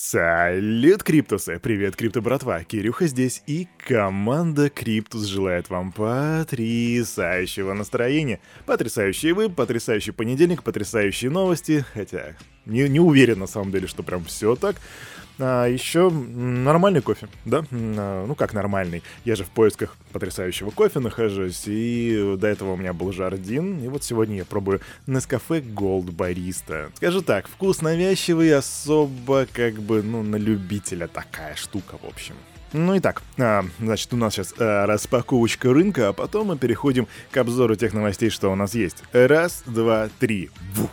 Салют, Криптусы! Привет, Крипто братва! Кирюха здесь, и команда Криптус желает вам потрясающего настроения. Потрясающий вы, потрясающий понедельник, потрясающие новости, хотя не, не уверен на самом деле, что прям все так. А еще нормальный кофе, да? А, ну как нормальный? Я же в поисках потрясающего кофе нахожусь, и до этого у меня был Жардин, и вот сегодня я пробую Nescafe Gold Barista. Скажу так, вкус навязчивый, особо как бы, ну, на любителя такая штука, в общем. Ну и так, а, значит, у нас сейчас а, распаковочка рынка, а потом мы переходим к обзору тех новостей, что у нас есть. Раз, два, три. Вух.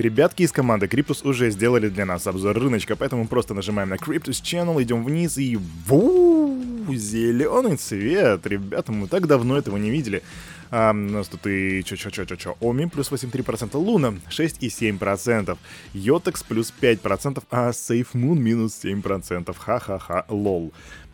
Ребятки из команды Cryptus уже сделали для нас обзор рыночка, поэтому просто нажимаем на Cryptus Channel, идем вниз и... Ву! Зеленый цвет! Ребята, мы так давно этого не видели. А, у нас тут и чё-чё-чё-чё-чё. Оми плюс 8,3%, Луна 6,7%, Йотекс плюс 5%, а SafeMoon минус 7%. Ха-ха-ха, лол.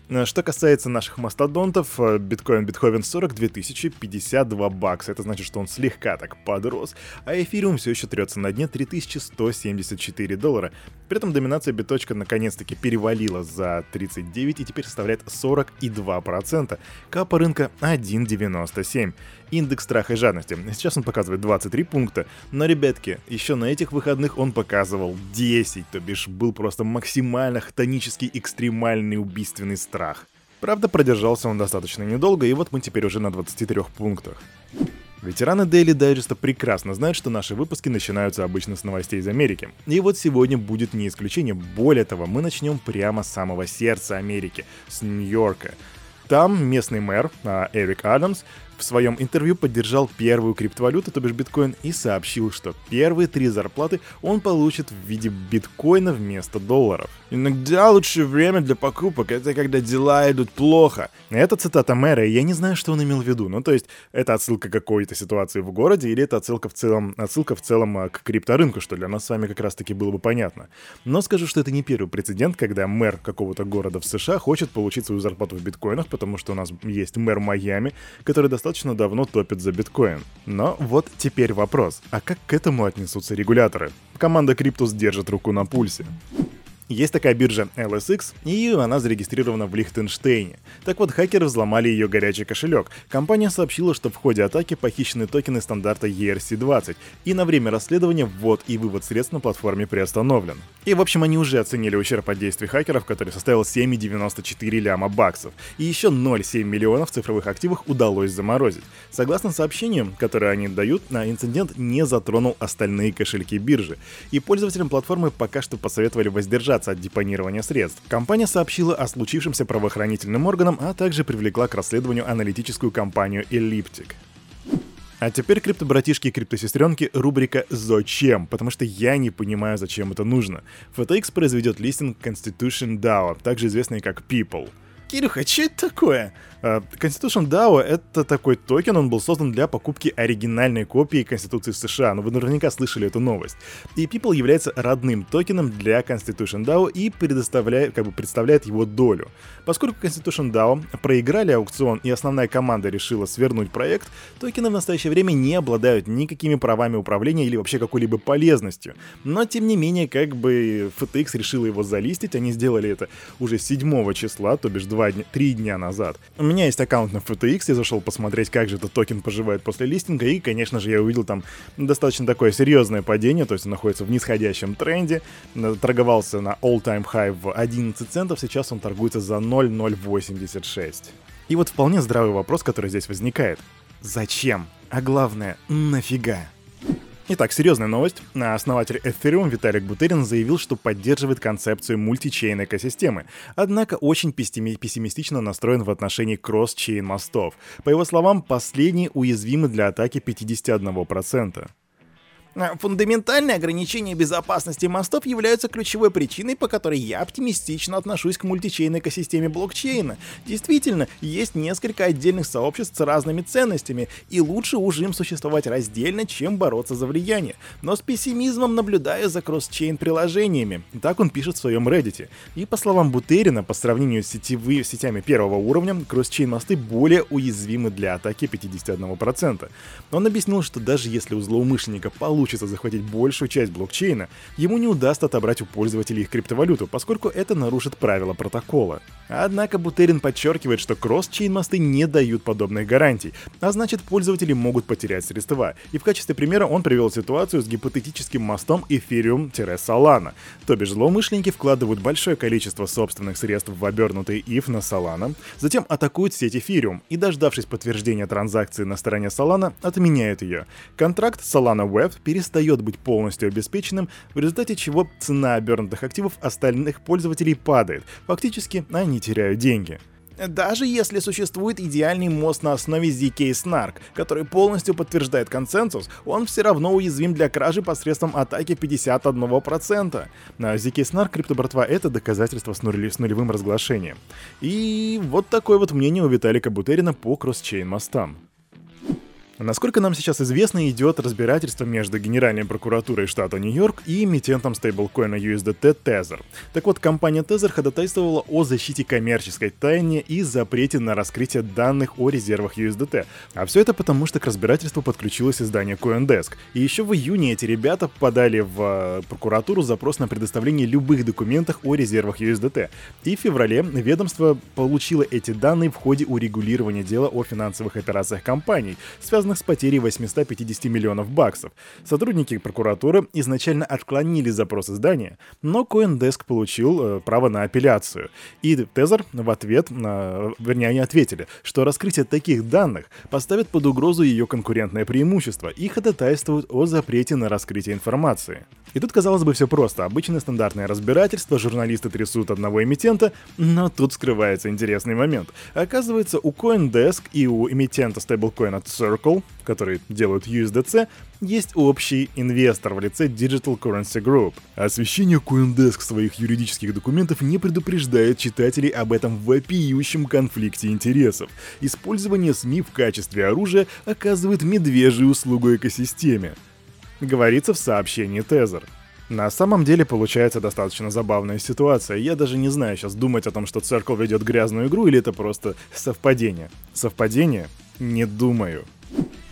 Э, что касается наших мастодонтов, э, биткоин Битховен 42 052 бакса. Это значит, что он слегка так подрос, а эфириум все еще трется на дне 3174 доллара. При этом доминация биточка наконец-таки перевалила за 39 и теперь составляет 42%. Капа рынка 1,97. Индекс страха и жадности. Сейчас он показывает 23 пункта, но, ребятки, еще на этих выходных он показывал 10, то бишь был просто максимально хтонический, экстремальный убийственный страх. Правда, продержался он достаточно недолго, и вот мы теперь уже на 23 пунктах. Ветераны Daily Digest прекрасно знают, что наши выпуски начинаются обычно с новостей из Америки. И вот сегодня будет не исключение. Более того, мы начнем прямо с самого сердца Америки, с Нью-Йорка. Там местный мэр а, Эрик Адамс в своем интервью поддержал первую криптовалюту, то бишь биткоин, и сообщил, что первые три зарплаты он получит в виде биткоина вместо долларов. Иногда лучшее время для покупок — это когда дела идут плохо. Это цитата мэра, и я не знаю, что он имел в виду. Ну, то есть, это отсылка к какой-то ситуации в городе, или это отсылка в целом, отсылка в целом а, к крипторынку, что для нас с вами как раз-таки было бы понятно. Но скажу, что это не первый прецедент, когда мэр какого-то города в США хочет получить свою зарплату в биткоинах, потому что у нас есть мэр Майами, который достаточно достаточно давно топит за биткоин. Но вот теперь вопрос, а как к этому отнесутся регуляторы? Команда Cryptus держит руку на пульсе. Есть такая биржа LSX, и она зарегистрирована в Лихтенштейне. Так вот, хакеры взломали ее горячий кошелек. Компания сообщила, что в ходе атаки похищены токены стандарта ERC-20, и на время расследования ввод и вывод средств на платформе приостановлен. И в общем, они уже оценили ущерб от действий хакеров, который составил 7,94 ляма баксов, и еще 0,7 миллионов цифровых активов удалось заморозить. Согласно сообщению, которое они дают, на инцидент не затронул остальные кошельки биржи, и пользователям платформы пока что посоветовали воздержаться воздержаться от депонирования средств. Компания сообщила о случившемся правоохранительным органам, а также привлекла к расследованию аналитическую компанию Elliptic. А теперь, крипто-братишки и крипто-сестренки, рубрика «Зачем?», потому что я не понимаю, зачем это нужно. FTX произведет листинг Constitution DAO, также известный как People. Кирюха, что это такое? Э, Constitution DAO — это такой токен, он был создан для покупки оригинальной копии Конституции США, но вы наверняка слышали эту новость. И People является родным токеном для Constitution DAO и предоставляет, как бы представляет его долю. Поскольку Constitution DAO проиграли аукцион и основная команда решила свернуть проект, токены в настоящее время не обладают никакими правами управления или вообще какой-либо полезностью. Но тем не менее, как бы FTX решила его залистить, они сделали это уже 7 числа, то бишь 2 дня, 3 дня назад меня есть аккаунт на FTX, я зашел посмотреть, как же этот токен поживает после листинга, и, конечно же, я увидел там достаточно такое серьезное падение, то есть он находится в нисходящем тренде, торговался на all-time high в 11 центов, сейчас он торгуется за 0,086. И вот вполне здравый вопрос, который здесь возникает. Зачем? А главное, нафига? Итак, серьезная новость. Основатель Ethereum Виталик Бутерин заявил, что поддерживает концепцию мультичейн экосистемы, однако очень пессимистично настроен в отношении кросс-чейн мостов. По его словам, последние уязвимы для атаки 51%. А, фундаментальные ограничения безопасности мостов являются ключевой причиной, по которой я оптимистично отношусь к мультичейной экосистеме блокчейна. Действительно, есть несколько отдельных сообществ с разными ценностями, и лучше уже им существовать раздельно, чем бороться за влияние. Но с пессимизмом наблюдаю за кросс-чейн приложениями. Так он пишет в своем Reddit. И по словам Бутерина, по сравнению с сетевыми сетями первого уровня, кросс-чейн мосты более уязвимы для атаки 51%. Он объяснил, что даже если у злоумышленника получится получится захватить большую часть блокчейна, ему не удастся отобрать у пользователей их криптовалюту, поскольку это нарушит правила протокола. Однако Бутерин подчеркивает, что кросс-чейн мосты не дают подобных гарантий, а значит пользователи могут потерять средства. И в качестве примера он привел ситуацию с гипотетическим мостом Ethereum-Solana. То бишь злоумышленники вкладывают большое количество собственных средств в обернутый if на Solana, затем атакуют сеть Ethereum и, дождавшись подтверждения транзакции на стороне Solana, отменяют ее. Контракт Solana Web перестает быть полностью обеспеченным, в результате чего цена обернутых активов остальных пользователей падает. Фактически они теряют деньги. Даже если существует идеальный мост на основе ZK Snark, который полностью подтверждает консенсус, он все равно уязвим для кражи посредством атаки 51%. На ZK Snark криптобратва — это доказательство с, нули, с нулевым разглашением. И вот такое вот мнение у Виталика Бутерина по кросс-чейн мостам. Насколько нам сейчас известно, идет разбирательство между Генеральной прокуратурой штата Нью-Йорк и эмитентом стейблкоина USDT Tether. Так вот, компания Tether ходатайствовала о защите коммерческой тайны и запрете на раскрытие данных о резервах USDT. А все это потому, что к разбирательству подключилось издание CoinDesk. И еще в июне эти ребята подали в э, прокуратуру запрос на предоставление любых документов о резервах USDT. И в феврале ведомство получило эти данные в ходе урегулирования дела о финансовых операциях компаний, связанных связанных с потерей 850 миллионов баксов. Сотрудники прокуратуры изначально отклонили запрос издания, но CoinDesk получил э, право на апелляцию. И Тезер в ответ, э, вернее, они ответили, что раскрытие таких данных поставит под угрозу ее конкурентное преимущество и ходатайствуют о запрете на раскрытие информации. И тут, казалось бы, все просто. Обычное стандартное разбирательство, журналисты трясут одного эмитента, но тут скрывается интересный момент. Оказывается, у CoinDesk и у эмитента стейблкоина Circle Circle, которые делают USDC, есть общий инвестор в лице Digital Currency Group. Освещение CoinDesk своих юридических документов не предупреждает читателей об этом вопиющем конфликте интересов. Использование СМИ в качестве оружия оказывает медвежью услугу экосистеме. Говорится в сообщении Тезер. На самом деле получается достаточно забавная ситуация. Я даже не знаю сейчас думать о том, что Circle ведет грязную игру или это просто совпадение. Совпадение? Не думаю.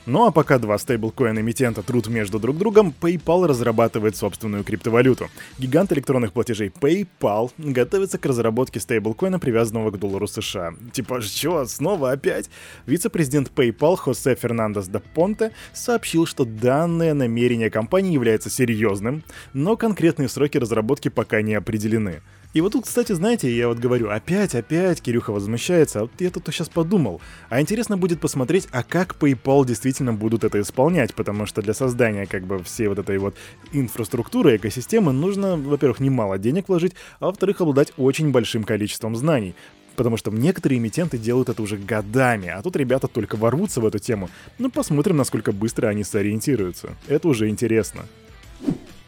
Ну а пока два стейблкоин-эмитента трут между друг другом, PayPal разрабатывает собственную криптовалюту. Гигант электронных платежей PayPal готовится к разработке стейблкоина, привязанного к доллару США. Типа, что, снова опять? Вице-президент PayPal Хосе Фернандес де Понте сообщил, что данное намерение компании является серьезным, но конкретные сроки разработки пока не определены. И вот тут, кстати, знаете, я вот говорю, опять, опять Кирюха возмущается, а вот я тут сейчас подумал. А интересно будет посмотреть, а как PayPal действительно будут это исполнять, потому что для создания как бы всей вот этой вот инфраструктуры, экосистемы нужно, во-первых, немало денег вложить, а во-вторых, обладать очень большим количеством знаний. Потому что некоторые эмитенты делают это уже годами, а тут ребята только ворвутся в эту тему. Ну, посмотрим, насколько быстро они сориентируются. Это уже интересно.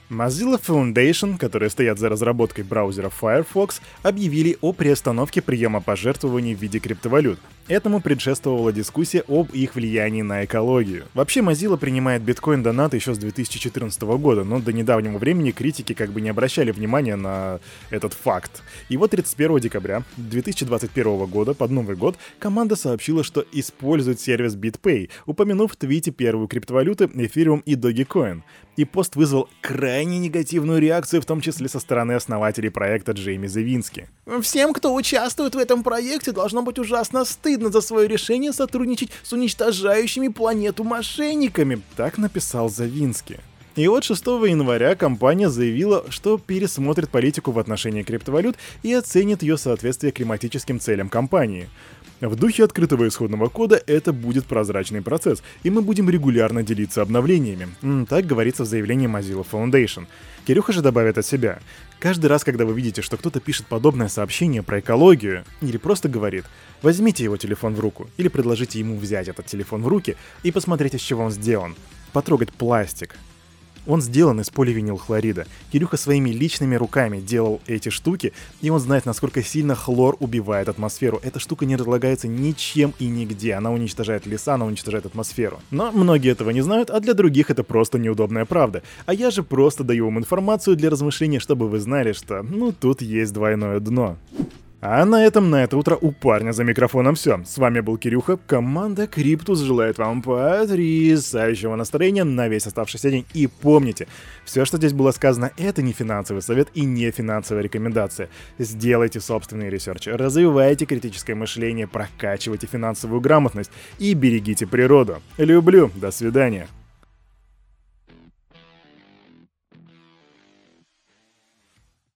Mozilla Foundation, которые стоят за разработкой браузера Firefox, объявили о приостановке приема пожертвований в виде криптовалют. Этому предшествовала дискуссия об их влиянии на экологию. Вообще Mozilla принимает биткоин-донат еще с 2014 года, но до недавнего времени критики как бы не обращали внимания на этот факт. И вот 31 декабря 2021 года, под Новый год, команда сообщила, что использует сервис BitPay, упомянув в твите первую криптовалюты Ethereum и Dogecoin. И пост вызвал крайне негативную реакцию, в том числе со стороны основателей проекта Джейми Завински. Всем, кто участвует в этом проекте, должно быть ужасно стыдно за свое решение сотрудничать с уничтожающими планету мошенниками, так написал Завински. И вот 6 января компания заявила, что пересмотрит политику в отношении криптовалют и оценит ее соответствие климатическим целям компании. В духе открытого исходного кода это будет прозрачный процесс, и мы будем регулярно делиться обновлениями. Так говорится в заявлении Mozilla Foundation. Кирюха же добавит от себя. Каждый раз, когда вы видите, что кто-то пишет подобное сообщение про экологию, или просто говорит, возьмите его телефон в руку, или предложите ему взять этот телефон в руки и посмотреть, из чего он сделан. Потрогать пластик, он сделан из поливинилхлорида. Кирюха своими личными руками делал эти штуки, и он знает, насколько сильно хлор убивает атмосферу. Эта штука не разлагается ничем и нигде. Она уничтожает леса, она уничтожает атмосферу. Но многие этого не знают, а для других это просто неудобная правда. А я же просто даю вам информацию для размышления, чтобы вы знали, что, ну, тут есть двойное дно. А на этом на это утро у парня за микрофоном все. С вами был Кирюха. Команда Криптус желает вам потрясающего настроения на весь оставшийся день. И помните, все, что здесь было сказано, это не финансовый совет и не финансовая рекомендация. Сделайте собственный research, развивайте критическое мышление, прокачивайте финансовую грамотность и берегите природу. Люблю. До свидания.